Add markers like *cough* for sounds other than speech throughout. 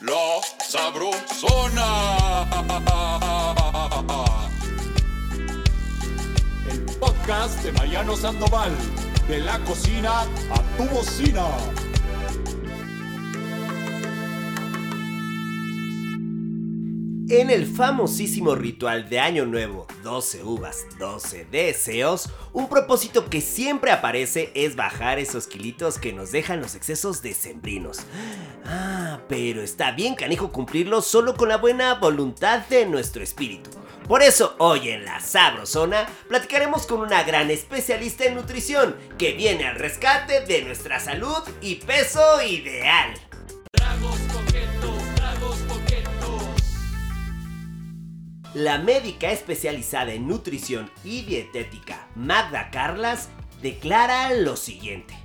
La Sabrosona. El podcast de Mariano Sandoval. De la cocina a tu bocina. En el famosísimo ritual de Año Nuevo, 12 uvas, 12 deseos, un propósito que siempre aparece es bajar esos kilitos que nos dejan los excesos decembrinos. Ah, pero está bien canijo cumplirlo solo con la buena voluntad de nuestro espíritu. Por eso hoy en la Sabrosona platicaremos con una gran especialista en nutrición que viene al rescate de nuestra salud y peso ideal. La médica especializada en nutrición y dietética Magda Carlas declara lo siguiente.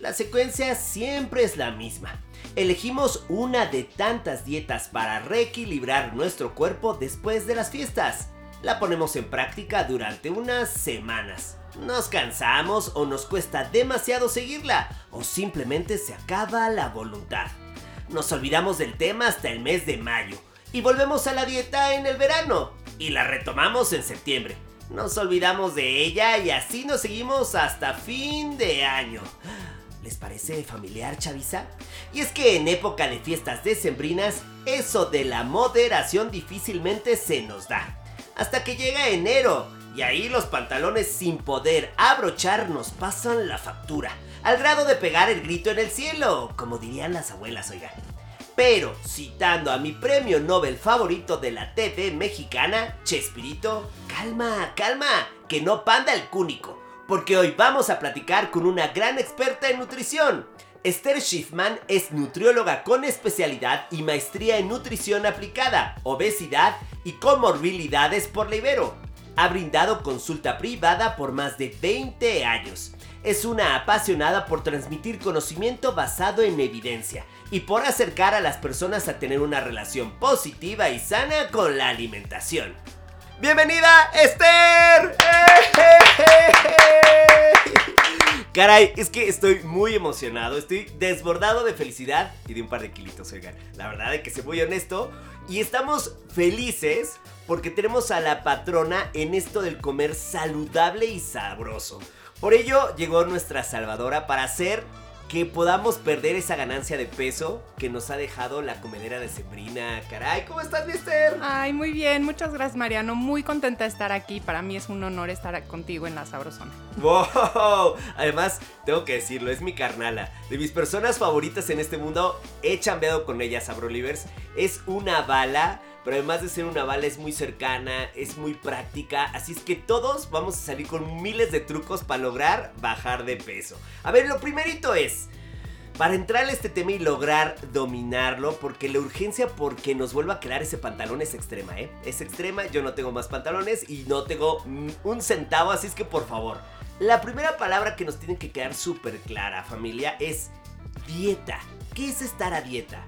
La secuencia siempre es la misma. Elegimos una de tantas dietas para reequilibrar nuestro cuerpo después de las fiestas. La ponemos en práctica durante unas semanas. Nos cansamos o nos cuesta demasiado seguirla o simplemente se acaba la voluntad. Nos olvidamos del tema hasta el mes de mayo y volvemos a la dieta en el verano y la retomamos en septiembre. Nos olvidamos de ella y así nos seguimos hasta fin de año. ¿Les parece familiar, Chavisa? Y es que en época de fiestas decembrinas, eso de la moderación difícilmente se nos da. Hasta que llega enero, y ahí los pantalones sin poder abrochar nos pasan la factura, al grado de pegar el grito en el cielo, como dirían las abuelas, oigan. Pero, citando a mi premio Nobel favorito de la TV mexicana, Chespirito, calma, calma, que no panda el cúnico, porque hoy vamos a platicar con una gran experta en nutrición. Esther Schiffman es nutrióloga con especialidad y maestría en nutrición aplicada, obesidad y comorbilidades por la Ibero. Ha brindado consulta privada por más de 20 años. Es una apasionada por transmitir conocimiento basado en evidencia y por acercar a las personas a tener una relación positiva y sana con la alimentación. ¡Bienvenida, Esther! *laughs* Caray, es que estoy muy emocionado, estoy desbordado de felicidad y de un par de kilitos, oigan. La verdad de que soy muy honesto y estamos felices porque tenemos a la patrona en esto del comer saludable y sabroso. Por ello llegó nuestra salvadora para hacer que podamos perder esa ganancia de peso que nos ha dejado la comedera de Sembrina. Caray, ¿cómo estás, Mister? Ay, muy bien, muchas gracias, Mariano. Muy contenta de estar aquí. Para mí es un honor estar contigo en la Sabrosona. ¡Wow! Además, tengo que decirlo, es mi carnala. De mis personas favoritas en este mundo, he chambeado con ella, Sabrolivers. Es una bala pero además de ser una bala es muy cercana, es muy práctica, así es que todos vamos a salir con miles de trucos para lograr bajar de peso. A ver, lo primerito es, para entrar a este tema y lograr dominarlo, porque la urgencia porque nos vuelva a quedar ese pantalón es extrema, ¿eh? Es extrema, yo no tengo más pantalones y no tengo un centavo, así es que por favor, la primera palabra que nos tiene que quedar súper clara, familia, es dieta. ¿Qué es estar a dieta?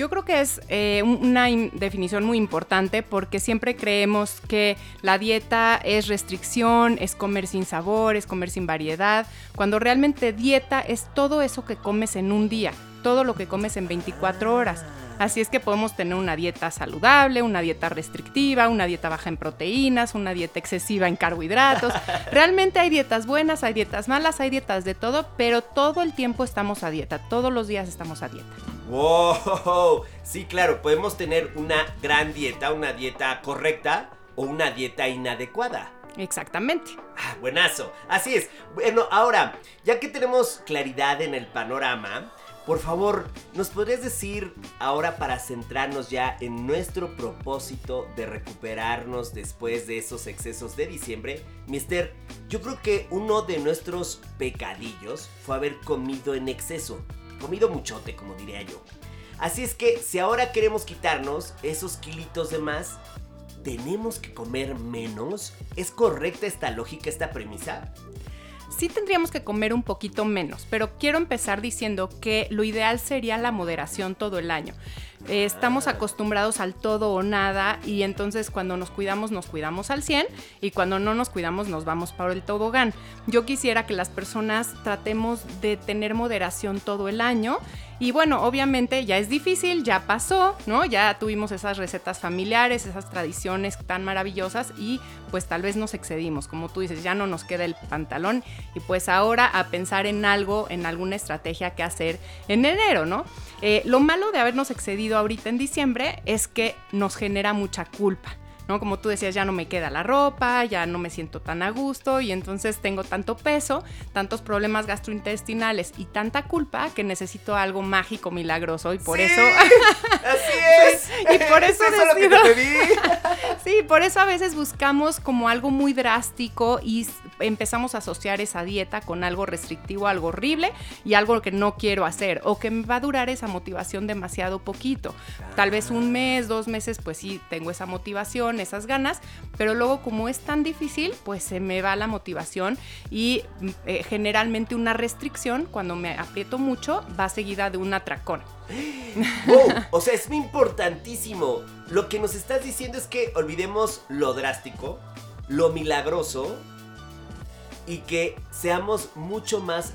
Yo creo que es eh, una definición muy importante porque siempre creemos que la dieta es restricción, es comer sin sabor, es comer sin variedad, cuando realmente dieta es todo eso que comes en un día, todo lo que comes en 24 horas. Así es que podemos tener una dieta saludable, una dieta restrictiva, una dieta baja en proteínas, una dieta excesiva en carbohidratos. *laughs* Realmente hay dietas buenas, hay dietas malas, hay dietas de todo, pero todo el tiempo estamos a dieta, todos los días estamos a dieta. ¡Wow! Sí, claro, podemos tener una gran dieta, una dieta correcta o una dieta inadecuada. Exactamente. Ah, buenazo. Así es. Bueno, ahora, ya que tenemos claridad en el panorama, por favor, ¿nos podrías decir ahora para centrarnos ya en nuestro propósito de recuperarnos después de esos excesos de diciembre? Mister, yo creo que uno de nuestros pecadillos fue haber comido en exceso comido muchote, como diría yo. Así es que si ahora queremos quitarnos esos kilitos de más, ¿tenemos que comer menos? ¿Es correcta esta lógica, esta premisa? sí tendríamos que comer un poquito menos, pero quiero empezar diciendo que lo ideal sería la moderación todo el año. Eh, estamos acostumbrados al todo o nada y entonces cuando nos cuidamos nos cuidamos al 100 y cuando no nos cuidamos nos vamos para el tobogán. Yo quisiera que las personas tratemos de tener moderación todo el año y bueno, obviamente ya es difícil, ya pasó, ¿no? Ya tuvimos esas recetas familiares, esas tradiciones tan maravillosas y pues tal vez nos excedimos, como tú dices, ya no nos queda el pantalón y pues ahora a pensar en algo, en alguna estrategia que hacer en enero, ¿no? Eh, lo malo de habernos excedido ahorita en diciembre es que nos genera mucha culpa. ¿No? Como tú decías, ya no me queda la ropa, ya no me siento tan a gusto y entonces tengo tanto peso, tantos problemas gastrointestinales y tanta culpa que necesito algo mágico, milagroso y por Sí, eso... Así *laughs* es. y por eso es lo que decido- te pedí. *laughs* Sí, por eso a veces buscamos como algo muy drástico y empezamos a asociar esa dieta con algo restrictivo, algo horrible y algo que no quiero hacer o que me va a durar esa motivación demasiado poquito. Tal vez un mes, dos meses, pues sí, tengo esa motivación, esas ganas, pero luego como es tan difícil, pues se me va la motivación y eh, generalmente una restricción, cuando me aprieto mucho, va seguida de un atracón. Wow, *laughs* o sea, es muy importantísimo. Lo que nos estás diciendo es que olvidemos lo drástico, lo milagroso y que seamos mucho más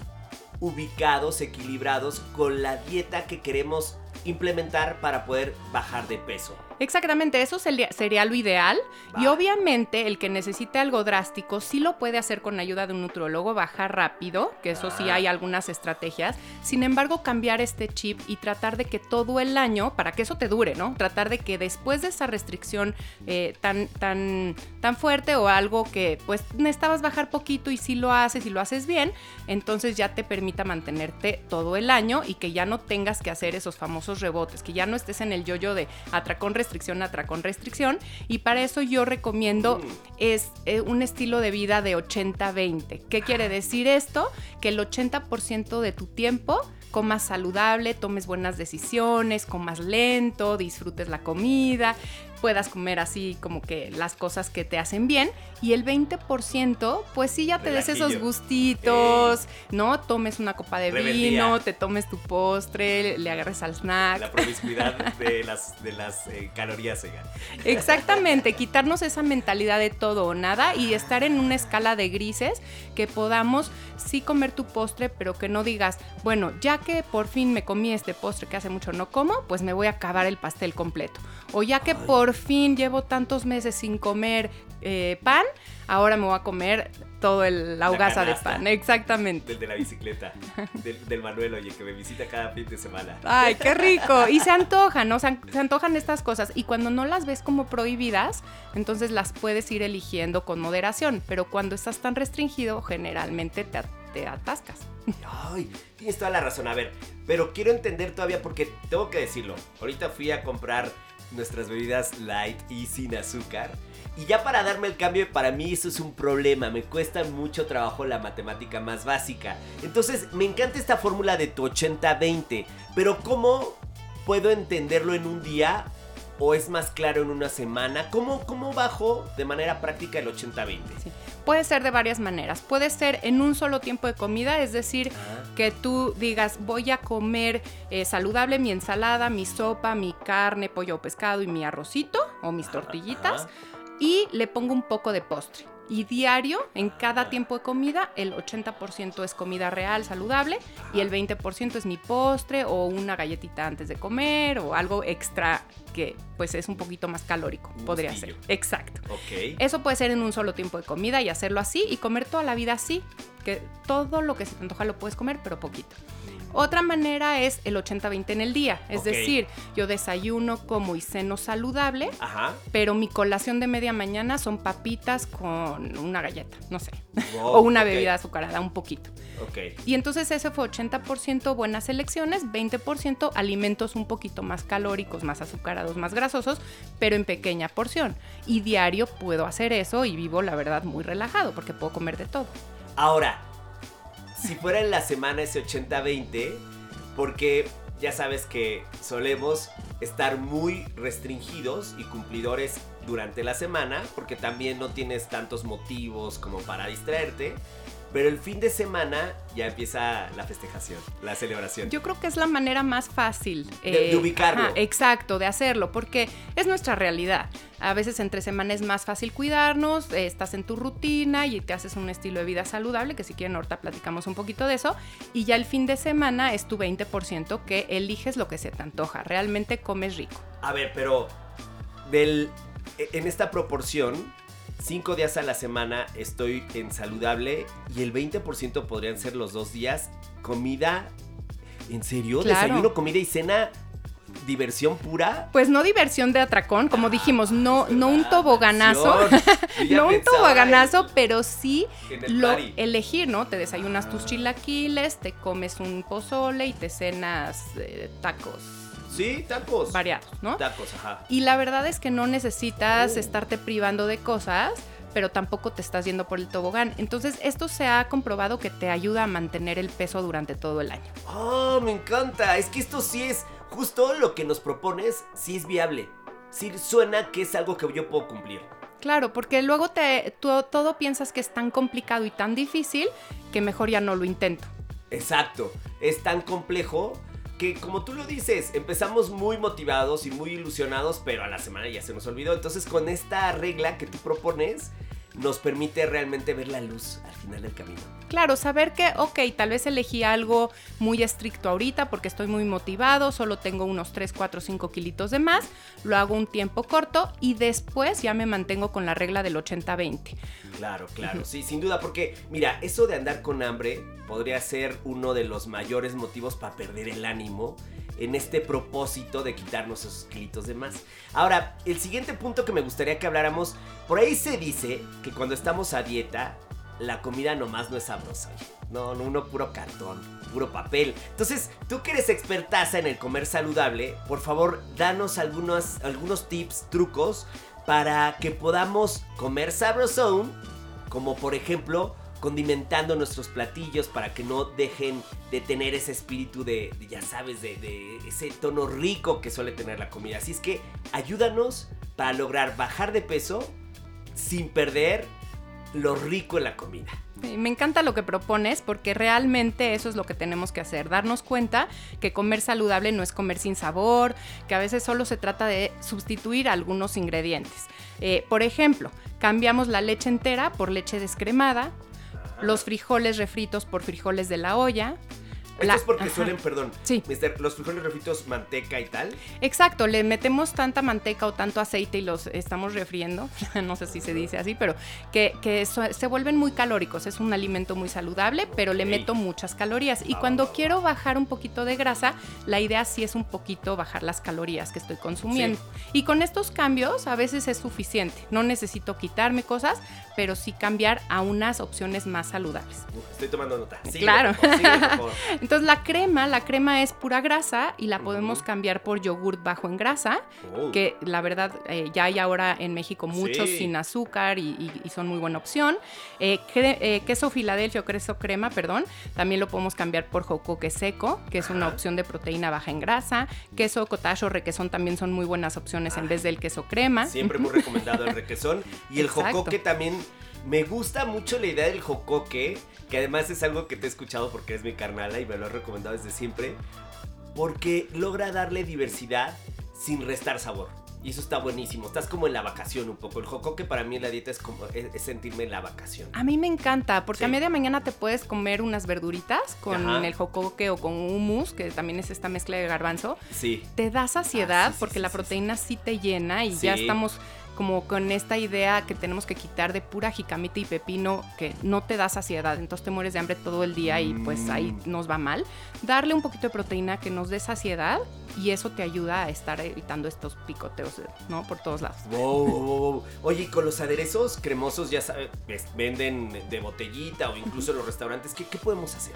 ubicados, equilibrados con la dieta que queremos implementar para poder bajar de peso. Exactamente, eso sería, sería lo ideal. Y obviamente el que necesite algo drástico sí lo puede hacer con ayuda de un nutrólogo, bajar rápido, que eso sí Ah. hay algunas estrategias. Sin embargo, cambiar este chip y tratar de que todo el año, para que eso te dure, ¿no? Tratar de que después de esa restricción eh, tan, tan, tan fuerte o algo que pues necesitabas bajar poquito y si lo haces y lo haces bien, entonces ya te permita mantenerte todo el año y que ya no tengas que hacer esos famosos rebotes, que ya no estés en el yoyo de atracón, restricción, atracón, restricción. Y para eso yo recomiendo es eh, un estilo de vida de 80-20. ¿Qué quiere decir esto? Que el 80% de tu tiempo comas saludable, tomes buenas decisiones, comas lento, disfrutes la comida, puedas comer así como que las cosas que te hacen bien y el 20% pues sí ya te des esos gustitos, ¿no? Tomes una copa de Rebeldía. vino, te tomes tu postre, le agarres al snack. La promiscuidad de las, de las eh, calorías, oigan. Exactamente, quitarnos esa mentalidad de todo o nada y estar en una escala de grises que podamos sí comer tu postre, pero que no digas, bueno, ya que por fin me comí este postre que hace mucho no como, pues me voy a acabar el pastel completo. O ya que por fin llevo tantos meses sin comer eh, pan, ahora me voy a comer todo el, la hogaza de pan. Exactamente. Del de la bicicleta, del, del Manuel, oye, que me visita cada fin de semana. Ay, qué rico. Y se antojan, ¿no? Se, se antojan estas cosas. Y cuando no las ves como prohibidas, entonces las puedes ir eligiendo con moderación. Pero cuando estás tan restringido, generalmente te, te atascas. Ay, tienes toda la razón. A ver, pero quiero entender todavía porque tengo que decirlo. Ahorita fui a comprar nuestras bebidas light y sin azúcar. Y ya para darme el cambio, para mí eso es un problema. Me cuesta mucho trabajo la matemática más básica. Entonces, me encanta esta fórmula de tu 80-20. Pero ¿cómo puedo entenderlo en un día? ¿O es más claro en una semana? ¿Cómo, cómo bajo de manera práctica el 80-20? Sí. Puede ser de varias maneras. Puede ser en un solo tiempo de comida, es decir, Ah. que tú digas, voy a comer eh, saludable mi ensalada, mi sopa, mi carne, pollo o pescado y mi arrocito o mis tortillitas. Ajá. y le pongo un poco de postre. Y diario, en cada tiempo de comida, el 80% es comida real, saludable, y el 20% es mi postre o una galletita antes de comer o algo extra que pues es un poquito más calórico, Un podría gustillo. ser. Exacto. Ok. Eso puede ser en un solo tiempo de comida y hacerlo así y comer toda la vida así, que todo lo que se te antoja lo puedes comer, pero poquito. Otra manera es el 80-20 en el día, es decir, yo desayuno, como y ceno saludable, Ajá. pero mi colación de media mañana son papitas con una galleta, no sé, Wow, *laughs* o una bebida azucarada, un poquito. Ok. Y entonces ese fue 80% buenas elecciones, 20% alimentos un poquito más calóricos, más azucarados, más grasosos, pero en pequeña porción. Y diario puedo hacer eso y vivo, la verdad, muy relajado porque puedo comer de todo. Ahora, si fuera en la semana ese 80-20, porque ya sabes que solemos estar muy restringidos y cumplidores durante la semana, porque también no tienes tantos motivos como para distraerte. Pero el fin de semana ya empieza la festejación, la celebración. Yo creo que es la manera más fácil De- de ubicarlo. ajá, exacto, de hacerlo, porque es nuestra realidad. A veces entre semana es más fácil cuidarnos, eh, estás en tu rutina y te haces un estilo de vida saludable, que si quieren ahorita platicamos un poquito de eso. Y ya el fin de semana es tu 20% que eliges lo que se te antoja. Realmente comes rico. A ver, pero del, e, en esta proporción, cinco días a la semana estoy en saludable y el 20% podrían ser los dos días comida. ¿En serio? Claro. Desayuno, comida y cena, diversión pura. Pues no diversión de atracón, como dijimos, no, no un toboganazo. *laughs* No un toboganazo, pero sí el lo party. elegir, ¿no? Te desayunas tus Ah. chilaquiles, te comes un pozole y te cenas eh, tacos Sí, tacos. variados, ¿no? Tacos, ajá. Y la verdad es que no necesitas estarte privando de cosas, pero tampoco te estás yendo por el tobogán. Entonces, esto se ha comprobado que te ayuda a mantener el peso durante todo el año. Oh, me encanta. Es que esto sí es justo lo que nos propones, sí es viable. Sí suena que es algo que yo puedo cumplir. Claro, porque luego te, tú- todo piensas que es tan complicado y tan difícil que mejor ya no lo intento. Exacto. Es tan complejo que como tú lo dices, empezamos muy motivados y muy ilusionados, pero a la semana ya se nos olvidó. Entonces con esta regla que tú propones, nos permite realmente ver la luz al final del camino. Claro, saber que, ok, tal vez elegí algo muy estricto ahorita porque estoy muy motivado, solo tengo unos 3, 4, 5 kilitos de más, lo hago un tiempo corto y después ya me mantengo con la regla del 80-20. Claro, claro, sí, sin duda, porque mira, eso de andar con hambre podría ser uno de los mayores motivos para perder el ánimo en este propósito de quitarnos esos kilitos de más. Ahora, el siguiente punto que me gustaría que habláramos, por ahí se dice que cuando estamos a dieta, la comida nomás no es sabrosa. No, no, uno puro cartón, puro papel. Entonces, tú que eres expertaza en el comer saludable, por favor, danos algunos, algunos tips, trucos para que podamos comer sabrosón, como por ejemplo condimentando nuestros platillos para que no dejen de tener ese espíritu de, ya sabes, de, ese tono rico que suele tener la comida. Así es que ayúdanos para lograr bajar de peso sin perder lo rico en la comida. Me encanta lo que propones porque realmente eso es lo que tenemos que hacer, darnos cuenta que comer saludable no es comer sin sabor, que a veces solo se trata de sustituir algunos ingredientes. Eh, por ejemplo, cambiamos la leche entera por leche descremada, los frijoles refritos por frijoles de la olla. Esto la- es porque ajá. suelen, perdón, Sí. mister, los frijoles refritos, manteca y tal. Exacto, le metemos tanta manteca o tanto aceite y los estamos refriendo, *laughs* no sé si se dice así, pero que, se vuelven muy calóricos. Es un alimento muy saludable, pero le meto muchas calorías. Y Ah, cuando quiero bajar un poquito de grasa, la idea sí es un poquito bajar las calorías que estoy consumiendo. Y con estos cambios a veces es suficiente. No necesito quitarme cosas, pero sí cambiar a unas opciones más saludables. Estoy tomando nota. Síguele, Claro. por favor, síguele, por favor. *laughs* Entonces la crema, la crema es pura grasa y la podemos cambiar por yogurt bajo en grasa, Oh. que la verdad eh, ya hay ahora en México muchos Sí. sin azúcar y, y- y son muy buena opción. Eh, eh, queso Filadelfia o queso crema, perdón, también lo podemos cambiar por jocoque seco, que es una opción de proteína baja en grasa. Queso cottage o requesón también son muy buenas opciones en vez del queso crema. Siempre hemos recomendado el requesón. Y el *laughs* Exacto. jocoque también. Me gusta mucho la idea del jocoque, que además es algo que te he escuchado porque es mi carnala y me lo he recomendado desde siempre, porque logra darle diversidad sin restar sabor. Y eso está buenísimo. Estás como en la vacación un poco. El jocoque para mí en la dieta es como es, es sentirme en la vacación. A mí me encanta, porque Sí. a media mañana te puedes comer unas verduritas con Ajá. el jocoque o con hummus, que también es esta mezcla de garbanzo. Sí. te da saciedad Ah, sí, sí, porque la proteína sí, te llena y ya estamos como con esta idea que tenemos que quitar de pura jicamita y pepino que no te da saciedad, entonces te mueres de hambre todo el día y pues ahí Mm. nos va mal. Darle un poquito de proteína que nos dé saciedad y eso te ayuda a estar evitando estos picoteos, ¿no? Por todos lados. Wow, wow, wow. Oye, y con los aderezos cremosos, ya sabes, venden de botellita o incluso en los restaurantes, ¿qué, qué podemos hacer?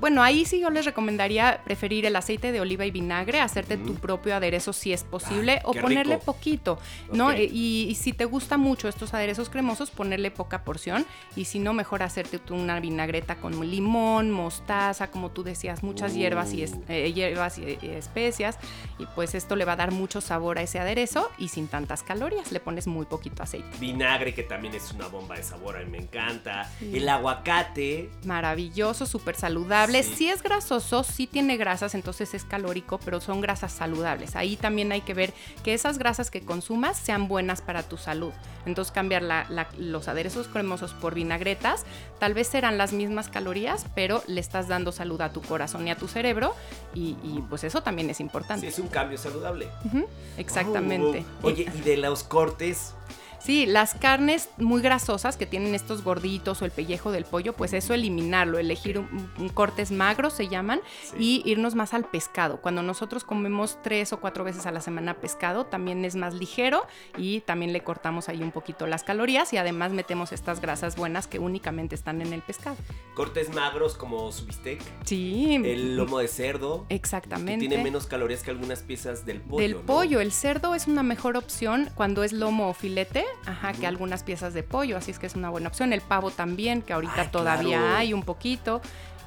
Bueno, ahí sí yo les recomendaría preferir el aceite de oliva y vinagre, hacerte tu propio aderezo si es posible, o qué ponerle rico. poquito, ¿no? Y, y si te gusta mucho estos aderezos cremosos, ponerle poca porción, y si no, mejor hacerte tú una vinagreta con limón, mostaza, como tú decías, muchas hierbas y es- Uh. eh, hierbas y especias, y pues esto le va a dar mucho sabor a ese aderezo y sin tantas calorías, le pones muy poquito aceite. Vinagre, que también es una bomba de sabor, a mí me encanta. El aguacate. Maravilloso, súper saludable. Sí. Si es grasoso, sí tiene grasas, entonces es calórico, pero son grasas saludables. Ahí también hay que ver que esas grasas que consumas sean buenas para tu salud. Entonces cambiar la- la- los aderezos cremosos por vinagretas, tal vez serán las mismas calorías, pero le estás dando salud a tu corazón y a tu cerebro y, y, pues eso también es Sí, importante. es un cambio saludable. Exactamente. Oh, Oye, y de los cortes, Sí, las carnes muy grasosas que tienen estos gorditos o el pellejo del pollo, pues eso eliminarlo, elegir un, un cortes magros se llaman Sí. y irnos más al pescado. Cuando nosotros comemos tres o cuatro veces a la semana pescado, también es más ligero y también le cortamos ahí un poquito las calorías y además metemos estas grasas buenas que únicamente están en el pescado. cortes magros como su bistec, Sí, el lomo de cerdo, que exactamente. tiene menos calorías que algunas piezas del pollo. Del ¿no? pollo, el cerdo es una mejor opción cuando es lomo o filete, ajá, que algunas piezas de pollo, así es que es una buena opción. El pavo también, que ahorita Ay, todavía claro. hay un poquito.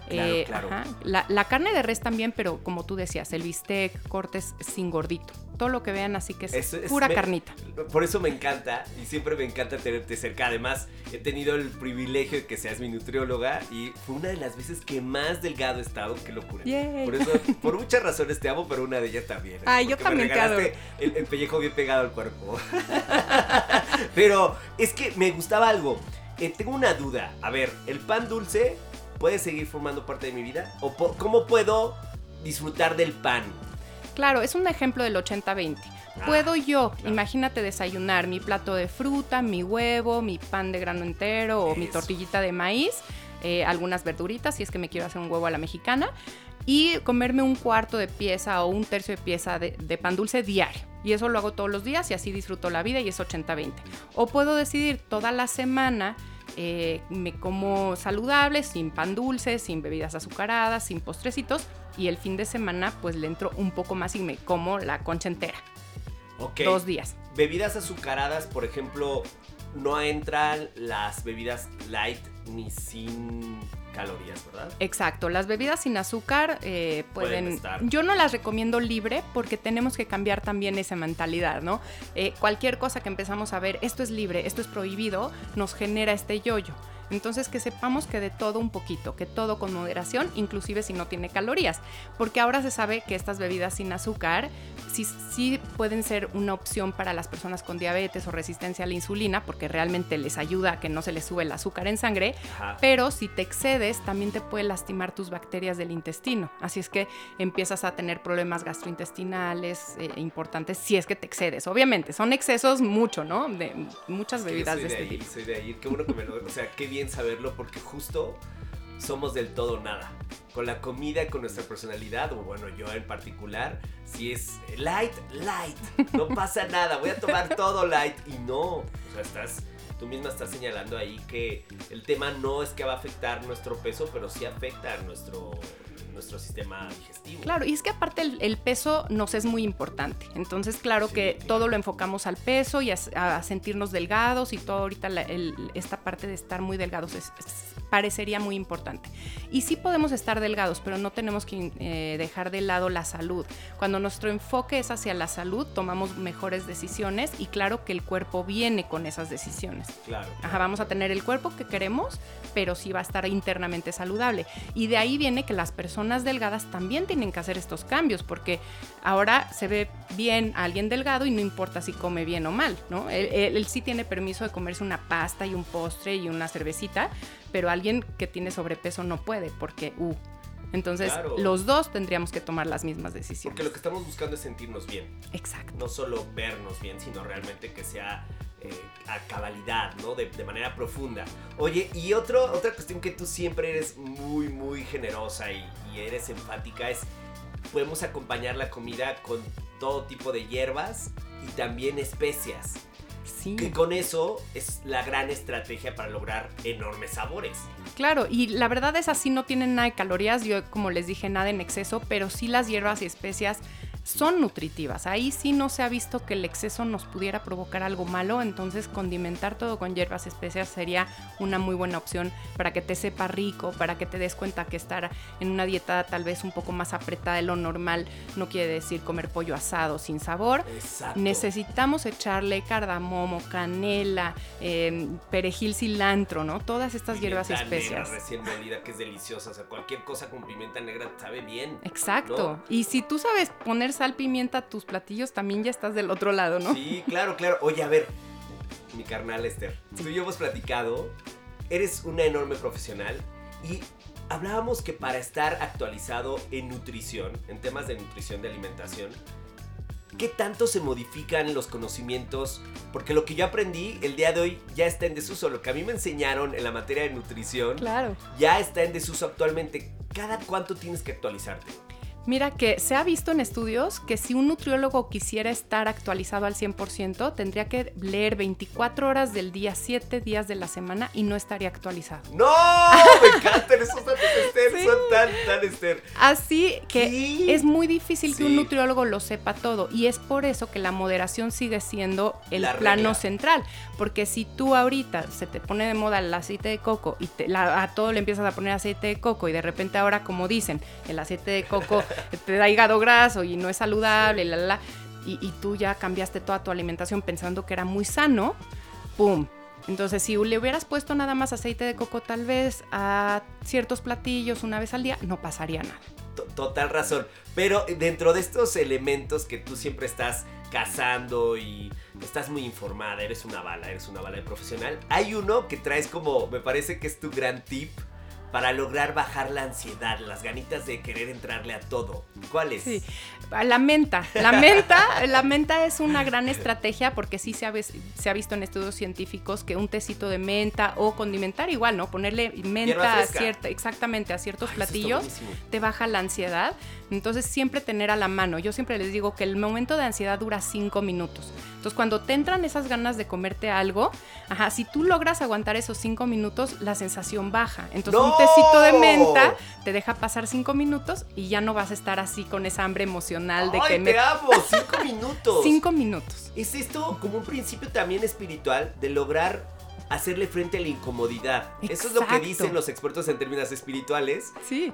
Claro, Eh, claro. ajá. La, la carne de res también, pero como tú decías, el bistec, cortes sin gordito. Todo lo que vean así que es, pura me- carnita. Por eso me encanta y siempre me encanta tenerte cerca. Además, he tenido el privilegio de que seas mi nutrióloga y fue una de las veces que más delgado he estado. Qué locura. Yay. Por eso, por muchas razones te amo, pero una de ellas también. ¿eh? Ay, yo Porque me también te adoro. El, el pellejo bien pegado al cuerpo. *laughs* *laughs* pero es que me gustaba algo. Eh, tengo una duda. A ver, ¿el pan dulce puede seguir formando parte de mi vida? ¿O po- cómo puedo disfrutar del pan? Claro, es un ejemplo del 80-20. Ah, Puedo yo, claro. imagínate desayunar mi plato de fruta, mi huevo, mi pan de grano entero o mi tortillita de maíz, eh, algunas verduritas si es que me quiero hacer un huevo a la mexicana y comerme un cuarto de pieza o un tercio de pieza de, de pan dulce diario. Y eso lo hago todos los días y así disfruto la vida y es 80-20. O puedo decidir toda la semana eh, me como saludable, sin pan dulce, sin bebidas azucaradas, sin postrecitos. Y el fin de semana pues le entro un poco más y me como la concha entera. Ok. Dos días. Bebidas azucaradas, por ejemplo, no entran las bebidas light ni sin calorías, ¿verdad? Exacto, las bebidas sin azúcar eh, Pueden pueden... estar. Yo no las recomiendo libre porque tenemos que cambiar también esa mentalidad, ¿no? Eh, cualquier cosa que empezamos a ver, esto es libre, esto es prohibido, nos genera este yoyo. Entonces que sepamos que de todo un poquito, que todo con moderación, inclusive si no tiene calorías, porque ahora se sabe que estas bebidas sin azúcar sí, sí pueden ser una opción para las personas con diabetes o resistencia a la insulina, porque realmente les ayuda a que no se les sube el azúcar en sangre, Ajá. pero si te excedes también te puede lastimar tus bacterias del intestino. Así es que empiezas a tener problemas gastrointestinales eh, importantes si es que te excedes. Obviamente, son excesos mucho, ¿no? De muchas Yo bebidas soy de de este ahí, tipo. soy de ahí. Qué bueno que me lo... O sea, qué bien saberlo porque justo somos del todo nada. Con la comida, con nuestra personalidad, o bueno, yo en particular, si es light, light, no *laughs* pasa nada, voy a tomar todo light y no. O sea, estás, tú misma estás señalando ahí que el tema no es que va a afectar nuestro peso, pero sí afecta a nuestro, nuestro sistema digestivo. Claro, y es que aparte el, el peso nos es muy importante. Entonces, claro Sí, que claro. todo lo enfocamos al peso y a, a sentirnos delgados y todo ahorita la- el- esta parte de estar muy delgados es- es- parecería muy importante. Y sí podemos estar delgados, pero no tenemos que eh, dejar de lado la salud. Cuando nuestro enfoque es hacia la salud, tomamos mejores decisiones y claro que el cuerpo viene con esas decisiones. Claro. Ajá, vamos a tener el cuerpo que queremos, pero sí va a estar internamente saludable. Y de ahí viene que las personas delgadas también tienen que hacer estos cambios, porque ahora se ve bien a alguien delgado y no importa si come bien o mal, ¿no? Él, él- él sí tiene permiso de comerse una pasta y un postre y una cervecita, pero alguien que tiene sobrepeso no puede, porque, uh. Entonces, Claro. los dos tendríamos que tomar las mismas decisiones. Porque lo que estamos buscando es sentirnos bien. Exacto. no solo vernos bien, sino realmente que sea eh, a cabalidad, ¿no? De, de manera profunda. Oye, y otro, otra cuestión que tú siempre eres muy, muy generosa y, y eres enfática es, podemos acompañar la comida con todo tipo de hierbas y también especias. Sí. Que con eso es la gran estrategia para lograr enormes sabores. Claro, y la verdad es así, no tienen nada de calorías, yo como les dije, nada en exceso, pero sí las hierbas y especias son nutritivas. Ahí sí no se ha visto que el exceso nos pudiera provocar algo malo, entonces condimentar todo con hierbas especias sería una muy buena opción para que te sepa rico, para que te des cuenta que estar en una dieta tal vez un poco más apretada de lo normal no quiere decir comer pollo asado sin sabor. Exacto. Necesitamos echarle cardamomo, canela, eh, perejil, cilantro, ¿no? Todas estas hierbas especias. negra recién molida que es deliciosa, o sea, cualquier cosa con pimienta negra sabe bien. Exacto. ¿no? Y si tú sabes poner sal, pimienta a tus platillos, también ya estás del otro lado, ¿no? Sí, claro, claro. Oye, a ver, mi carnal Esther, tú y yo hemos platicado, eres una enorme profesional y hablábamos que para estar actualizado en nutrición, en temas de nutrición de alimentación, ¿qué tanto se modifican los conocimientos? Porque lo que yo aprendí el día de hoy ya está en desuso, lo que a mí me enseñaron en la materia de nutrición Claro. ya está en desuso actualmente. ¿Cada cuánto tienes que actualizarte? Mira que se ha visto en estudios que si un nutriólogo quisiera estar actualizado al 100%, tendría que leer 24 horas del día, 7 días de la semana y no estaría actualizado. ¡No! Me encantan esos datos, Esther. Sí. Son tan, tan, Esther. Así que Sí. es muy difícil que un nutriólogo lo sepa todo y es por eso que la moderación sigue siendo el La plano regla. central, porque si tú ahorita se te pone de moda el aceite de coco y te- la- a todo le empiezas a poner aceite de coco y de repente ahora como dicen, el aceite de coco te da hígado graso y no es saludable, la, la, la, y, y tú ya cambiaste toda tu alimentación pensando que era muy sano, ¡pum! Entonces, si le hubieras puesto nada más aceite de coco tal vez a ciertos platillos una vez al día, no pasaría nada. To- Total razón. Pero dentro de estos elementos que tú siempre estás cazando y estás muy informada, eres una bala, eres una bala de profesional, hay uno que traes como, me parece que es tu gran tip para lograr bajar la ansiedad, las ganitas de querer entrarle a todo. ¿Cuál es? Sí, la menta. La menta, la menta es una gran *laughs* estrategia porque sí se ha, se ha visto en estudios científicos que un tecito de menta o condimentar igual, ¿no? Ponerle menta a cierta, exactamente a ciertos Ay, platillos te baja la ansiedad. Entonces siempre tener a la mano. Yo siempre les digo que el momento de ansiedad dura cinco minutos. Entonces cuando te entran esas ganas de comerte algo, ajá, si tú logras aguantar esos cinco minutos, la sensación baja. Entonces un ¡No! tecito de menta te deja pasar cinco minutos y ya no vas a estar así con esa hambre emocional de ¡Ay, que te me... amo! ¡Cinco minutos! Cinco minutos. ¿Es esto como un principio también espiritual de lograr hacerle frente a la incomodidad? Eso es lo que Exacto. dicen los expertos en términos espirituales. Sí.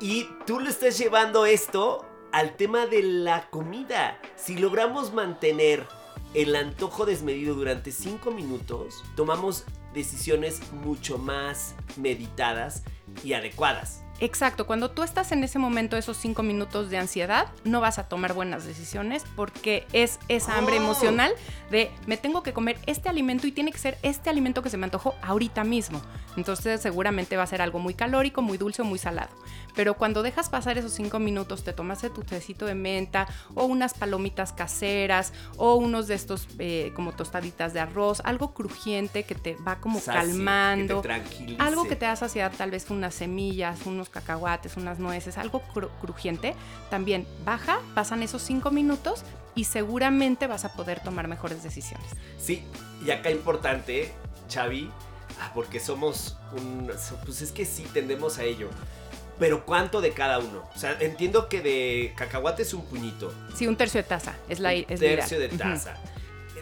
Y tú le estás llevando esto al tema de la comida. Si logramos mantener el antojo desmedido durante 5 minutos, tomamos decisiones mucho más meditadas y adecuadas. Exacto, cuando tú estás en ese momento, esos cinco minutos de ansiedad, no vas a tomar buenas decisiones porque es esa hambre Oh. emocional de me tengo que comer este alimento y tiene que ser este alimento que se me antojó ahorita mismo. Entonces seguramente va a ser algo muy calórico, muy dulce o muy salado. Pero cuando dejas pasar esos cinco minutos, te tomaste tu tecito de menta o unas palomitas caseras o unos de estos eh, como tostaditas de arroz, algo crujiente que te va como calmando. Que te tranquilice. Algo que te da saciedad, tal vez unas semillas, unos cacahuates, unas nueces, algo cru- crujiente, también baja, pasan esos cinco minutos y seguramente vas a poder tomar mejores decisiones. Sí, y acá importante, Xavi, ah, porque somos un... Pues es que sí, tendemos a ello. Pero ¿cuánto de cada uno? O sea, entiendo que de cacahuate es un puñito. Sí, un tercio de taza es la un es tercio de taza.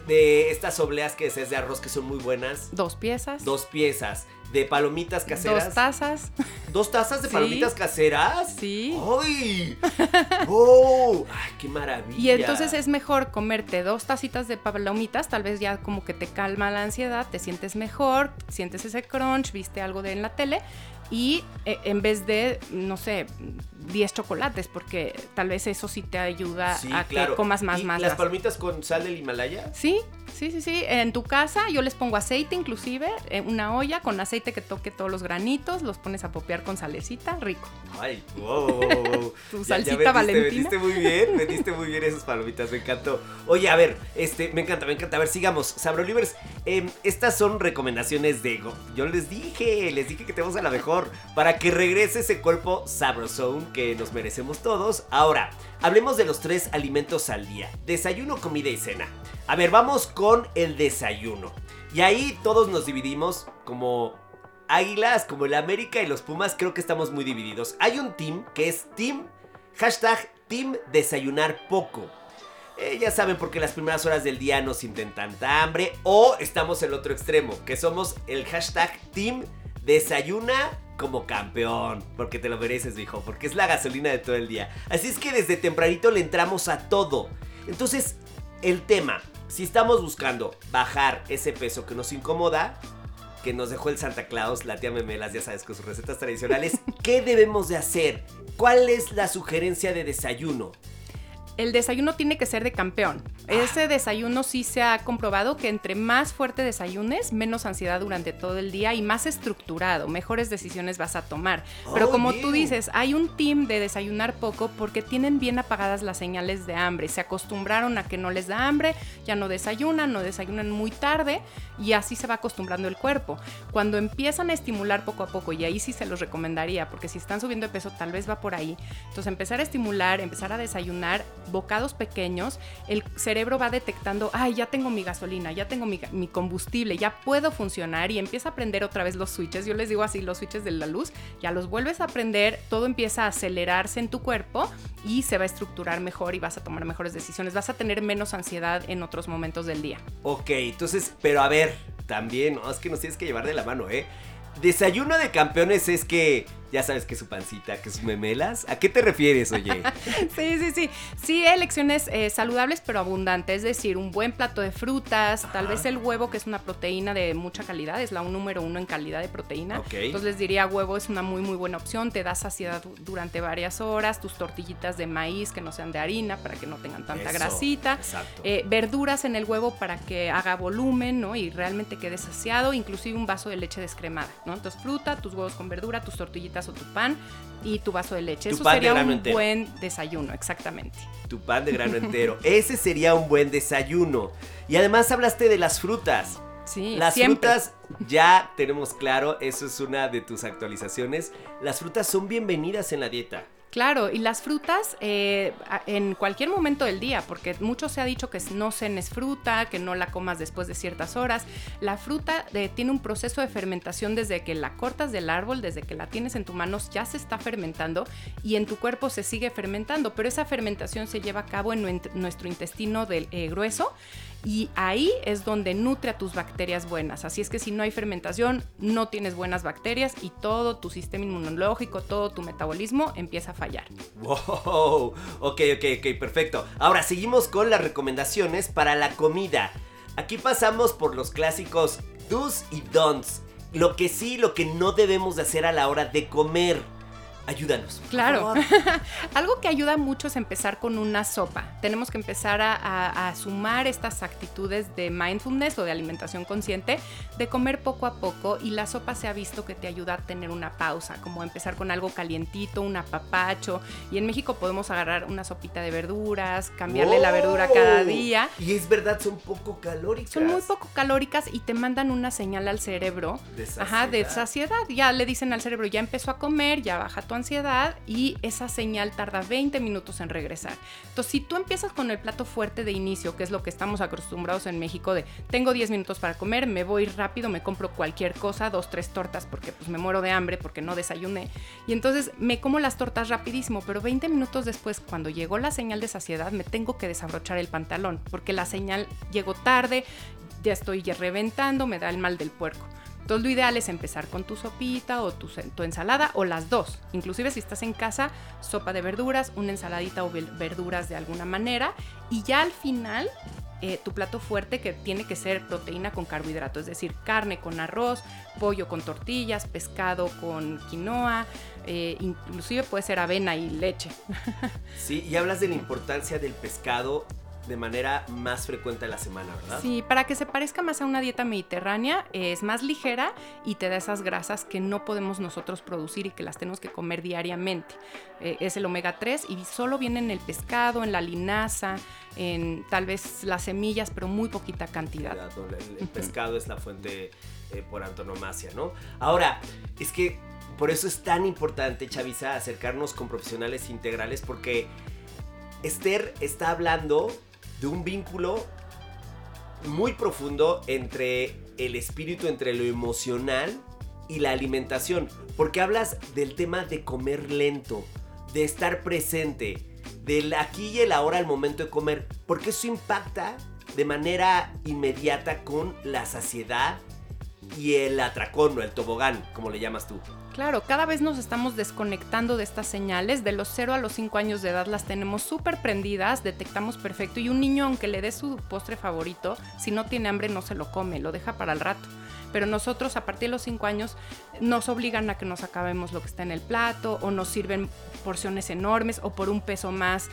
De estas obleas que es de arroz que son muy buenas, Dos piezas. dos piezas. De palomitas caseras. Dos tazas. ¿Dos tazas de Sí. palomitas caseras? Sí. ¡Ay! *laughs* ¡Oh! ¡Ay, qué maravilla! Y entonces es mejor comerte dos tacitas de palomitas, tal vez ya como que te calma la ansiedad, te sientes mejor, sientes ese crunch, viste algo de en la tele y eh, en vez de, no sé, 10 chocolates, porque tal vez eso sí te ayuda Sí, a claro. que comas más ¿Y más. ¿Las palomitas con sal del Himalaya? Sí, sí, sí, sí. En tu casa yo les pongo aceite inclusive, en una olla con aceite que toque todos los granitos, los pones a popear con salecita, rico. Ay, wow, wow, wow. *laughs* Tu Ya- ya salsita vendiste, valentina. vendiste muy bien, vendiste muy bien esas palomitas, me encantó. Oye, a ver, este, me encanta, me encanta. A ver, sigamos. Sabrolivers, em, estas son recomendaciones de Ego. Yo les dije, les dije que tenemos a la mejor para que regrese ese cuerpo sabrosón que nos merecemos todos. Ahora, hablemos de los tres alimentos al día: desayuno, comida y cena. A ver, vamos con el desayuno. Y ahí todos nos dividimos como Águilas, como el América y los Pumas, creo que estamos muy divididos. Hay un team que es Team, hashtag Team Desayunar Poco. Eh, ya saben porque las primeras horas del día nos sienten tanta hambre. O estamos en el otro extremo, que somos el hashtag Team Desayuna como campeón. Porque te lo mereces, hijo. Porque es la gasolina de todo el día. Así es que desde tempranito le entramos a todo. Entonces, el tema. Si estamos buscando bajar ese peso que nos incomoda, que nos dejó el Santa Claus, la tía Memelas, ya sabes, con sus recetas tradicionales, *laughs* ¿qué debemos de hacer? ¿Cuál es la sugerencia de desayuno? el desayuno tiene que ser de campeón. Ese desayuno sí se ha comprobado que entre más fuerte desayunes, menos ansiedad durante todo el día y más estructurado, mejores decisiones vas a tomar. Pero como tú dices, hay un team de desayunar poco porque tienen bien apagadas las señales de hambre. Se acostumbraron a que no les da hambre, ya no desayunan, no desayunan muy tarde y así se va acostumbrando el cuerpo. Cuando empiezan a estimular poco a poco, y ahí sí se los recomendaría, porque si están subiendo de peso tal vez va por ahí, entonces empezar a estimular, empezar a desayunar, bocados pequeños, el cerebro va detectando, ay, ya tengo mi gasolina, ya tengo mi, combustible, ya puedo funcionar y empieza a aprender otra vez los switches. Yo les digo así, los switches de la luz, ya los vuelves a aprender, todo empieza a acelerarse en tu cuerpo y se va a estructurar mejor y vas a tomar mejores decisiones, vas a tener menos ansiedad en otros momentos del día. Ok, entonces, pero a ver, también, es que nos tienes que llevar de la mano, ¿eh? Desayuno de campeones es que ya sabes que su pancita, que sus memelas. ¿A qué te refieres, oye? *laughs* sí, sí, sí. Sí, elecciones eh, saludables pero abundantes. Es decir, un buen plato de frutas, tal vez el huevo, que es una proteína de mucha calidad, es la un número uno en calidad de proteína. Entonces les diría, huevo es una muy, muy buena opción. Te da saciedad durante varias horas. Tus tortillitas de maíz que no sean de harina para que no tengan tanta grasita. Eh, verduras en el huevo para que haga volumen, ¿no? Y realmente quede saciado. Inclusive un vaso de leche descremada, ¿no? Entonces fruta, tus huevos con verdura, tus tortillitas o tu pan y tu vaso de leche. Eso sería un buen desayuno, exactamente. Tu pan de grano entero. *laughs* Ese sería un buen desayuno. Y además hablaste de las frutas. Sí, las frutas ya tenemos claro, eso es una de tus actualizaciones. Las frutas son bienvenidas en la dieta. Claro, y las frutas eh, en cualquier momento del día, porque mucho se ha dicho que no cenes fruta, que no la comas después de ciertas horas. La fruta eh, tiene un proceso de fermentación desde que la cortas del árbol, desde que la tienes en tus manos, ya se está fermentando y en tu cuerpo se sigue fermentando, pero esa fermentación se lleva a cabo en nuestro intestino del, eh, grueso y ahí es donde nutre a tus bacterias buenas. Así es que si no hay fermentación, no tienes buenas bacterias y todo tu sistema inmunológico, todo tu metabolismo empieza a fallar. ¡Wow! Ok, ok, ok, perfecto. Ahora seguimos con las recomendaciones para la comida. Aquí pasamos por los clásicos do's y don'ts. Lo que sí, lo que no debemos de hacer a la hora de comer. Ayúdanos. Claro. *laughs* Algo que ayuda mucho es empezar con una sopa. Tenemos que empezar a, sumar estas actitudes de mindfulness o de alimentación consciente, de comer poco a poco y la sopa se ha visto que te ayuda a tener una pausa, como empezar con algo calientito, un apapacho. Y en México podemos agarrar una sopita de verduras, cambiarle la verdura cada día. Y es verdad, son poco calóricas. Son muy poco calóricas y te mandan una señal al cerebro. De saciedad. Ajá, de saciedad. Ya le dicen al cerebro, ya empezó a comer, ya baja tu ansiedad y esa señal tarda 20 minutos en regresar. Entonces, si tú empiezas con el plato fuerte de inicio, que es lo que estamos acostumbrados en México de tengo 10 minutos para comer, me voy rápido, me compro cualquier cosa, dos, tres tortas porque pues me muero de hambre porque no desayuné y entonces me como las tortas rapidísimo, pero 20 minutos después cuando llegó la señal de saciedad me tengo que desabrochar el pantalón porque la señal llegó tarde, ya estoy reventando, me da el mal del puerco. Entonces lo ideal es empezar con tu sopita o tu, ensalada o las dos. Inclusive si estás en casa, sopa de verduras, una ensaladita o verduras de alguna manera. Y ya al final eh, tu plato fuerte que tiene que ser proteína con carbohidrato, es decir, carne con arroz, pollo con tortillas, pescado con quinoa, eh, inclusive puede ser avena y leche. *laughs* Sí, y hablas de la importancia del pescado de manera más frecuente a la semana, ¿verdad? Sí, para que se parezca más a una dieta mediterránea, es más ligera y te da esas grasas que no podemos nosotros producir y que las tenemos que comer diariamente. Eh, es el omega 3 y solo viene en el pescado, en la linaza, en tal vez las semillas, pero muy poquita cantidad. El, pescado es la fuente eh, por antonomasia, ¿no? Ahora, es que por eso es tan importante, Chavisa, acercarnos con profesionales integrales porque... Esther está hablando de un vínculo muy profundo entre el espíritu, entre lo emocional y la alimentación, porque hablas del tema de comer lento, de estar presente, del aquí y el ahora al momento de comer, porque eso impacta de manera inmediata con la saciedad y el atracón o el tobogán, como le llamas tú. Claro, cada vez nos estamos desconectando de estas señales. De los 0 a los 5 años de edad las tenemos súper prendidas, detectamos perfecto. Y un niño, aunque le dé su postre favorito, si no tiene hambre no se lo come, lo deja para el rato pero nosotros a partir de los 5 años nos obligan a que nos acabemos lo que está en el plato o nos sirven porciones enormes o por un peso más,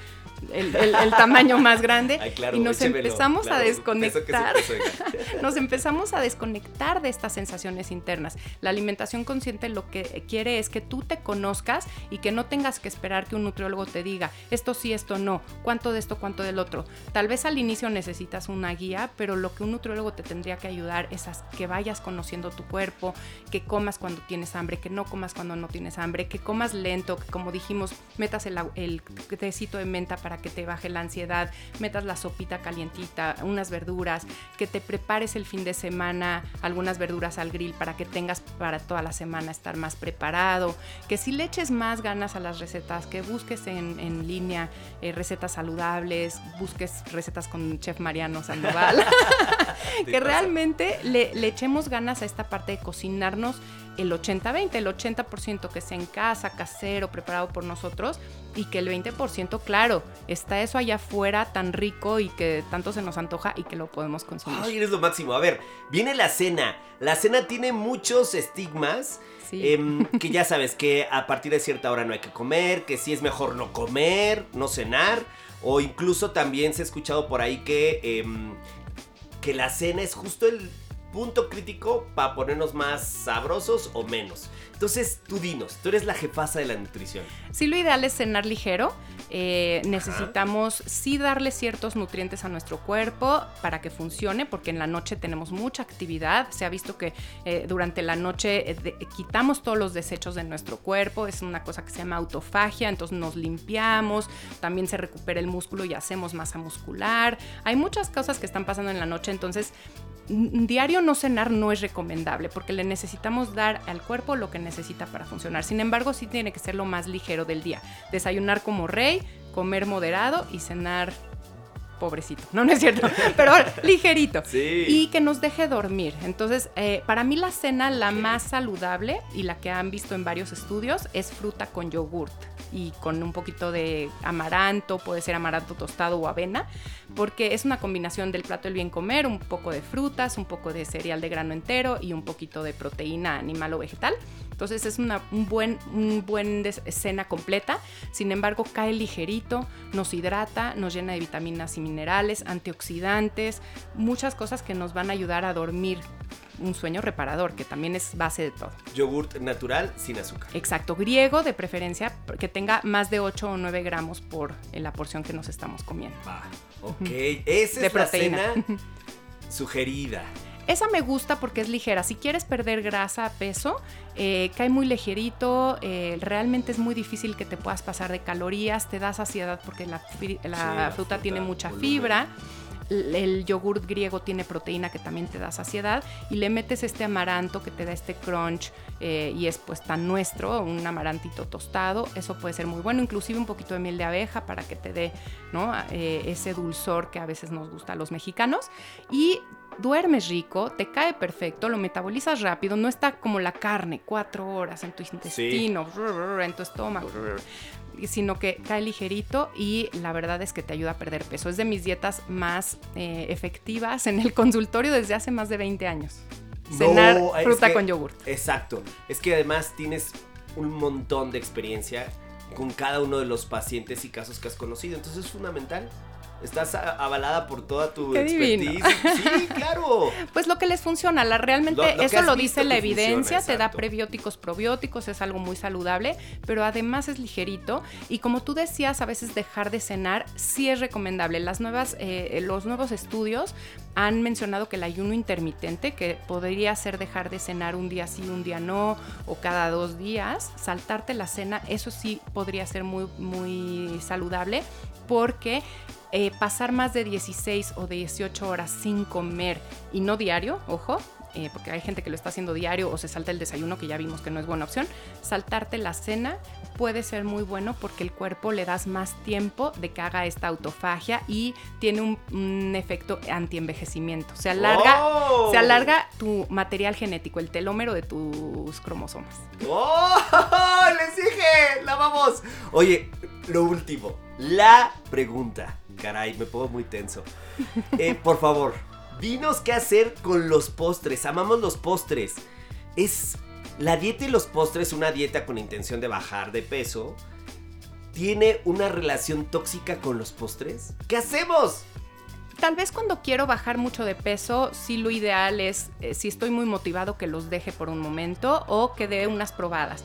el, tamaño más grande *laughs* y nos empezamos a desconectar. *laughs* nos empezamos a desconectar de estas sensaciones internas. La alimentación consciente lo que quiere es que tú te conozcas y que no tengas que esperar que un nutriólogo te diga esto sí, esto no, cuánto de esto, cuánto del otro. Tal vez al inicio necesitas una guía, pero lo que un nutriólogo te tendría que ayudar es a que vayas conociendo tu cuerpo, que comas cuando tienes hambre, que no comas cuando no tienes hambre, que comas lento, que como dijimos, metas el, el tecito de menta para que te baje la ansiedad, metas la sopita calientita, unas verduras, que te prepares el fin de semana algunas verduras al grill para que tengas para toda la semana estar más preparado, que si le eches más ganas a las recetas, que busques en, línea eh, recetas saludables, busques recetas con chef Mariano Sandoval, *laughs* *laughs* que realmente le, le echemos ganas a esta parte de cocinarnos el 80-20, el 80% que sea en casa, casero, preparado por nosotros y que el 20%, claro, está eso allá afuera tan rico y que tanto se nos antoja y que lo podemos consumir. Ay, eres lo máximo. A ver, viene la cena. La cena tiene muchos estigmas. Em, *laughs* que ya sabes que a partir de cierta hora no hay que comer, que sí es mejor no comer, no cenar, o incluso también se ha escuchado por ahí que, em, que la cena es justo el punto crítico para ponernos más sabrosos o menos. Entonces, tú dinos, tú eres la jefasa de la nutrición. Sí, lo ideal es cenar ligero. Eh, necesitamos sí darle ciertos nutrientes a nuestro cuerpo para que funcione, porque en la noche tenemos mucha actividad. Se ha visto que eh, durante la noche eh, quitamos todos los desechos de nuestro cuerpo. Es una cosa que se llama autofagia, entonces nos limpiamos, también se recupera el músculo y hacemos masa muscular. Hay muchas cosas que están pasando en la noche, entonces diario no cenar no es recomendable porque le necesitamos dar al cuerpo lo que necesita para funcionar. Sin embargo, sí tiene que ser lo más ligero del día. Desayunar como rey, comer moderado y cenar pobrecito. No, no es cierto, *laughs* pero ligerito. Y que nos deje dormir. Entonces, eh, para mí la cena la más saludable y la que han visto en varios estudios es fruta con yogurt y con un poquito de amaranto, puede ser amaranto tostado o avena, porque es una combinación del plato del bien comer, un poco de frutas, un poco de cereal de grano entero y un poquito de proteína animal o vegetal. Entonces es una un buen, un buen cena completa, sin embargo cae ligerito, nos hidrata, nos llena de vitaminas y minerales, antioxidantes, muchas cosas que nos van a ayudar a dormir un sueño reparador, que también es base de todo. Yogurt natural sin azúcar. Exacto, griego de preferencia, que tenga más de 8 o 9 gramos por la porción que nos estamos comiendo. ok, esa es la cena *laughs* sugerida. Esa me gusta porque es ligera. Si quieres perder grasa, peso, eh, cae muy ligerito. Eh, realmente es muy difícil que te puedas pasar de calorías. Te da saciedad porque la, fruta, tiene mucha fibra el yogurt griego tiene proteína que también te da saciedad y le metes este amaranto que te da este crunch eh, y es pues tan nuestro, un amarantito tostado, eso puede ser muy bueno, inclusive un poquito de miel de abeja para que te dé ¿no? Eh, ese dulzor que a veces nos gusta a los mexicanos y duermes rico, te cae perfecto, lo metabolizas rápido, no está como la carne, cuatro horas en tu intestino, en tu estómago sino que cae ligerito y la verdad es que te ayuda a perder peso. Es de mis dietas más eh, efectivas en el *laughs* consultorio desde hace más de 20 años. Cenar fruta con yogur. Exacto. Es que además tienes un montón de experiencia con cada uno de los pacientes y casos que has conocido. Entonces es fundamental Estás avalada por toda tu expertise. Sí, claro. *laughs* Pues lo que les funciona, la, realmente eso lo dice la evidencia, te da prebióticos, probióticos, es algo muy saludable, pero además es ligerito y como tú decías, a veces dejar de cenar sí es recomendable. Las nuevas, eh, los nuevos estudios han mencionado que el ayuno intermitente, que podría ser dejar de cenar un día sí, un día no, o cada dos días, saltarte la cena, eso sí podría ser muy, muy saludable porque eh, pasar más de 16 o 18 horas sin comer y no diario, ojo, eh, porque hay gente que lo está haciendo diario o se salta el desayuno, que ya vimos que no es buena opción, saltarte la cena puede ser muy bueno porque el cuerpo le das más tiempo de que haga esta autofagia y tiene un, efecto antienvejecimiento. Se alarga, ¡Oh! se alarga tu material genético, el telómero de tus cromosomas. ¡Oh! *laughs* ¡Les dije! ¡La vamos! Oye, lo último. La pregunta. Caray, me pongo muy tenso. Eh, por favor, dinos qué hacer con los postres. Amamos los postres. Es la dieta y los postres, una dieta con intención de bajar de peso, tiene una relación tóxica con los postres. ¿Qué hacemos? Tal vez cuando quiero bajar mucho de peso, sí lo ideal es, eh, si estoy muy motivado, que los deje por un momento o que dé unas probadas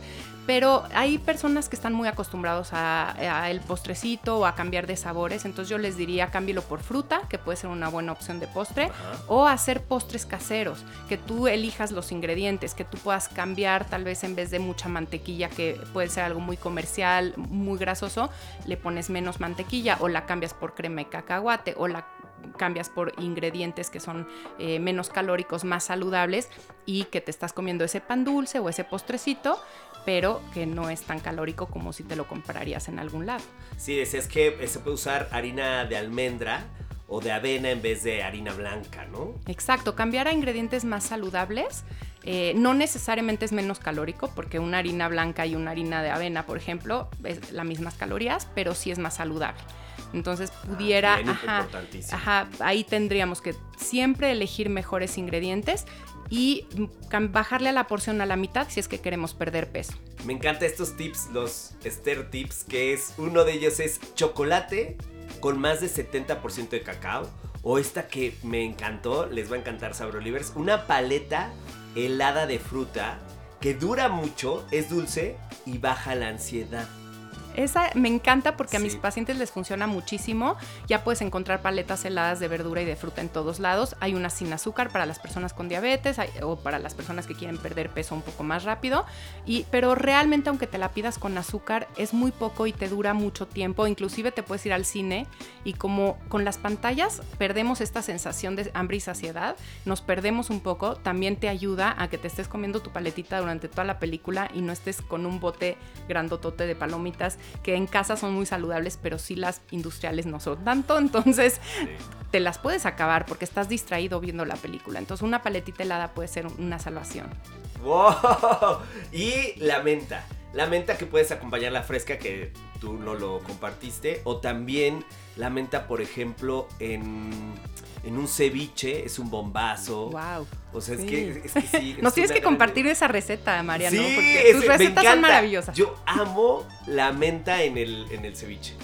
pero hay personas que están muy acostumbrados a, el postrecito o a cambiar de sabores, entonces yo les diría cámbielo por fruta, que puede ser una buena opción de postre, o hacer postres caseros, que tú elijas los ingredientes, que tú puedas cambiar tal vez en vez de mucha mantequilla, que puede ser algo muy comercial, muy grasoso, le pones menos mantequilla o la cambias por crema y cacahuate o la cambias por ingredientes que son eh, menos calóricos, más saludables y que te estás comiendo ese pan dulce o ese postrecito pero que no es tan calórico como si te lo comprarías en algún lado. Sí, decías que eh, se puede usar harina de almendra o de avena en vez de harina blanca, ¿no? Exacto, cambiar a ingredientes más saludables. Eh, no necesariamente es menos calórico, porque una harina blanca y una harina de avena, por ejemplo, es las mismas calorías, pero sí es más saludable. Entonces ah, pudiera, ajá, ajá, ahí tendríamos que siempre elegir mejores ingredientes y bajarle a la porción a la mitad si es que queremos perder peso. Me encantan estos tips, los Esther tips, que es uno de ellos es chocolate con más de 70% de cacao. O esta que me encantó, les va a encantar Sabrolivers, una paleta helada de fruta que dura mucho, es dulce y baja la ansiedad. Esa me encanta porque a mis pacientes les funciona muchísimo. Ya puedes encontrar paletas heladas de verdura y de fruta en todos lados. Hay unas sin azúcar para las personas con diabetes o para las personas que quieren perder peso un poco más rápido. Y, pero realmente aunque te la pidas con azúcar es muy poco y te dura mucho tiempo. Inclusive te puedes ir al cine y como con las pantallas perdemos esta sensación de hambre y saciedad, nos perdemos un poco, también te ayuda a que te estés comiendo tu paletita durante toda la película y no estés con un bote grandotote de palomitas que en casa son muy saludables, pero sí las industriales no son tanto, *laughs* entonces te las puedes acabar porque estás distraído viendo la película. Entonces una paletita helada puede ser una salvación. ¡Wow! Y la menta. La menta que puedes acompañar la fresca que tú no lo compartiste. O también la menta, por ejemplo, en, un ceviche es un bombazo. Wow. O sea, es, que, es que sí. *laughs* Nos tienes que compartir esa receta, Mariano, sí, porque tus recetas son maravillosas. Yo amo la menta en el, en el ceviche.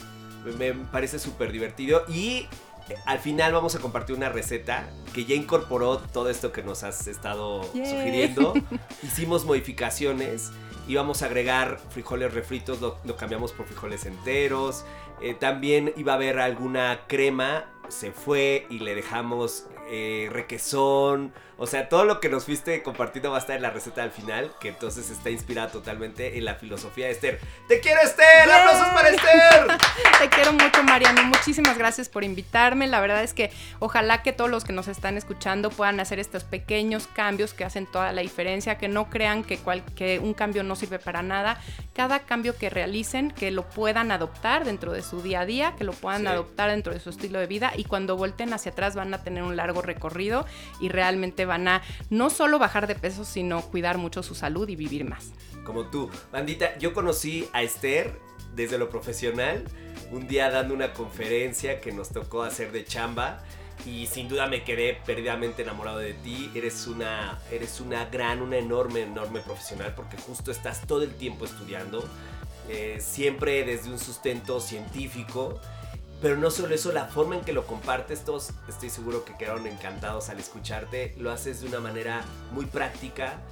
Me, parece súper divertido. Y eh, al final vamos a compartir una receta que ya incorporó todo esto que nos has estado sugiriendo. *laughs* Hicimos modificaciones íbamos a agregar frijoles refritos, lo, cambiamos por frijoles enteros. Eh, también iba a haber alguna crema, se fue y le dejamos eh, requesón, o sea, todo lo que nos fuiste compartiendo va a estar en la receta al final, que entonces está inspirada totalmente en la filosofía de Esther. ¡Te quiero, Esther! ¡Aplausos para Esther! *laughs* Te quiero mucho, Mariano. Muchísimas gracias por invitarme. La verdad es que ojalá que todos los que nos están escuchando puedan hacer estos pequeños cambios que hacen toda la diferencia, que no crean que, que un cambio no sirve para nada. Cada cambio que realicen, que lo puedan adoptar dentro de su día a día, que lo puedan adoptar dentro de su estilo de vida y cuando volten hacia atrás van a tener un largo recorrido y realmente van a no solo bajar de peso, sino cuidar mucho su salud y vivir más. Como tú. Bandita, yo conocí a Esther desde lo profesional, un día dando una conferencia que nos tocó hacer de chamba y sin duda me quedé perdidamente enamorado de ti. Eres una, eres una gran, una enorme, enorme profesional porque justo estás todo el tiempo estudiando, eh, siempre desde un sustento científico pero no solo eso, la forma en que lo compartes, todos estoy seguro que quedaron encantados al escucharte. Lo haces de una manera muy práctica.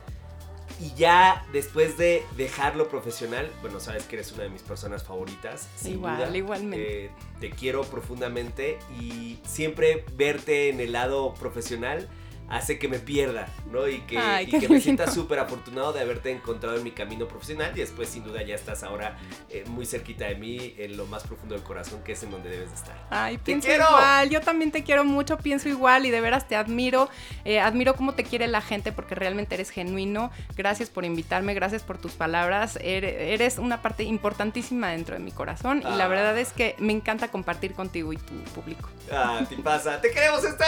Y ya después de dejarlo profesional, bueno, sabes que eres una de mis personas favoritas. Sin Igual, igualmente. Eh, te quiero profundamente y siempre verte en el lado profesional hace que me pierda, ¿no? Y que, Ay, y qué que me sienta lindo. súper afortunado de haberte encontrado en mi camino profesional y después sin duda ya estás ahora eh, muy cerquita de mí, en lo más profundo del corazón, que es en donde debes de estar. Ay, ¡Te pienso quiero! igual, yo también te quiero mucho, pienso igual y de veras te admiro, eh, admiro cómo te quiere la gente porque realmente eres genuino, gracias por invitarme, gracias por tus palabras, Ere- eres una parte importantísima dentro de mi corazón y la Ah. verdad es que me encanta compartir contigo y tu público. Ah, te pasa. ¡Te queremos, Esther!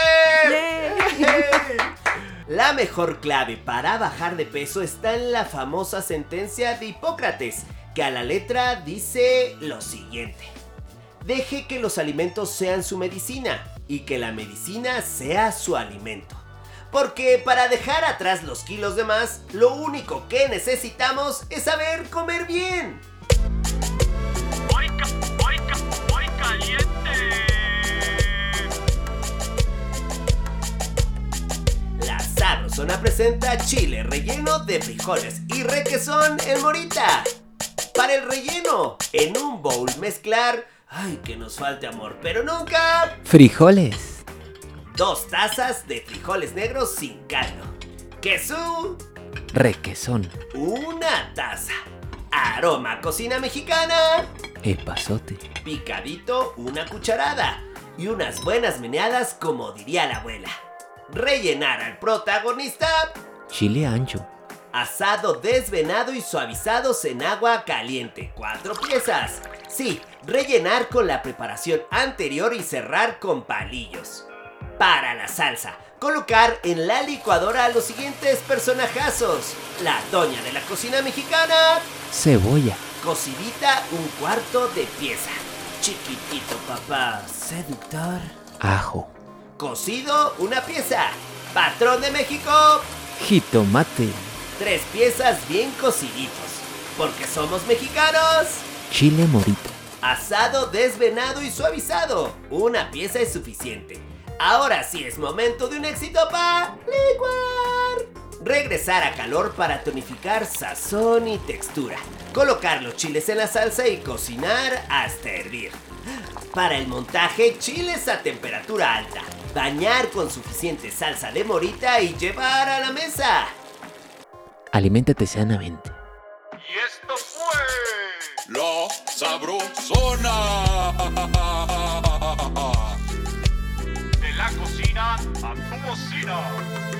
Yay. La mejor clave para bajar de peso está en la famosa sentencia de Hipócrates, que a la letra dice lo siguiente. Deje que los alimentos sean su medicina y que la medicina sea su alimento. Porque para dejar atrás los kilos de más, lo único que necesitamos es saber comer bien. Sabrosona presenta chile relleno de frijoles y requesón en morita. Para el relleno, en un bowl mezclar, ay que nos falte amor, pero nunca, Frijoles. dos tazas de frijoles negros sin caldo. Queso, Requesón. una taza. Aroma cocina mexicana, Epazote. picadito una cucharada y unas buenas meneadas como diría la abuela. Rellenar al protagonista Chile ancho. Asado desvenado y suavizados en agua caliente. Cuatro piezas. Sí, rellenar con la preparación anterior y cerrar con palillos. Para la salsa, colocar en la licuadora a los siguientes personajazos. La doña de la cocina mexicana, Cebolla. cocidita un cuarto de pieza. Chiquitito papá, seductor. Ajo. Cocido una pieza. Patrón de México, Jitomate. Tres piezas bien cociditos. Porque somos mexicanos. Chile morita. Asado desvenado y suavizado. Una pieza es suficiente. Ahora sí es momento de un éxito para licuar. Regresar a calor para tonificar sazón y textura. Colocar los chiles en la salsa y cocinar hasta hervir. Para el montaje, chiles a temperatura alta. Bañar con suficiente salsa de morita y llevar a la mesa. Aliméntate sanamente. Y esto fue. La Sabrosona. De la cocina a tu bocina.